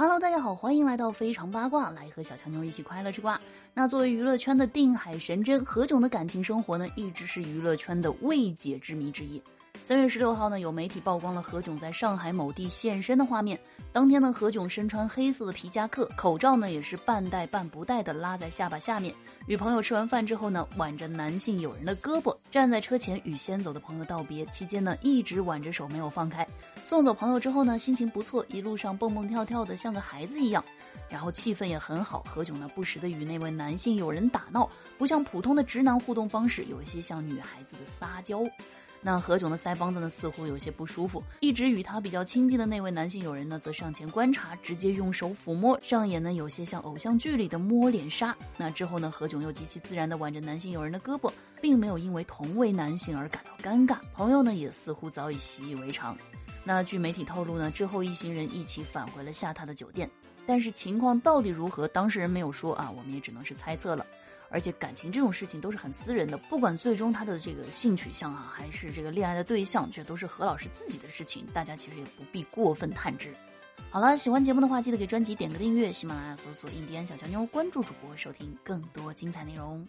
Hello，大家好，欢迎来到非常八卦，来和小强妞一起快乐吃瓜。那作为娱乐圈的定海神针，何炅的感情生活呢，一直是娱乐圈的未解之谜之一。三月十六号呢，有媒体曝光了何炅在上海某地现身的画面。当天呢，何炅身穿黑色的皮夹克，口罩呢也是半戴半不戴的拉在下巴下面。与朋友吃完饭之后呢，挽着男性友人的胳膊，站在车前与先走的朋友道别。期间呢，一直挽着手没有放开。送走朋友之后呢，心情不错，一路上蹦蹦跳跳的像个孩子一样。然后气氛也很好，何炅呢不时的与那位男性友人打闹，不像普通的直男互动方式，有一些像女孩子的撒娇。那何炅的腮帮子呢，似乎有些不舒服。一直与他比较亲近的那位男性友人呢，则上前观察，直接用手抚摸，上演呢有些像偶像剧里的摸脸杀。那之后呢，何炅又极其自然地挽着男性友人的胳膊，并没有因为同为男性而感到尴尬。朋友呢，也似乎早已习以为常。那据媒体透露呢，之后一行人一起返回了下榻的酒店，但是情况到底如何，当事人没有说啊，我们也只能是猜测了。而且感情这种事情都是很私人的，不管最终他的这个性取向啊，还是这个恋爱的对象，这都是何老师自己的事情，大家其实也不必过分探知。好了，喜欢节目的话，记得给专辑点个订阅，喜马拉雅搜索“印第安小乔妞”，关注主播，收听更多精彩内容。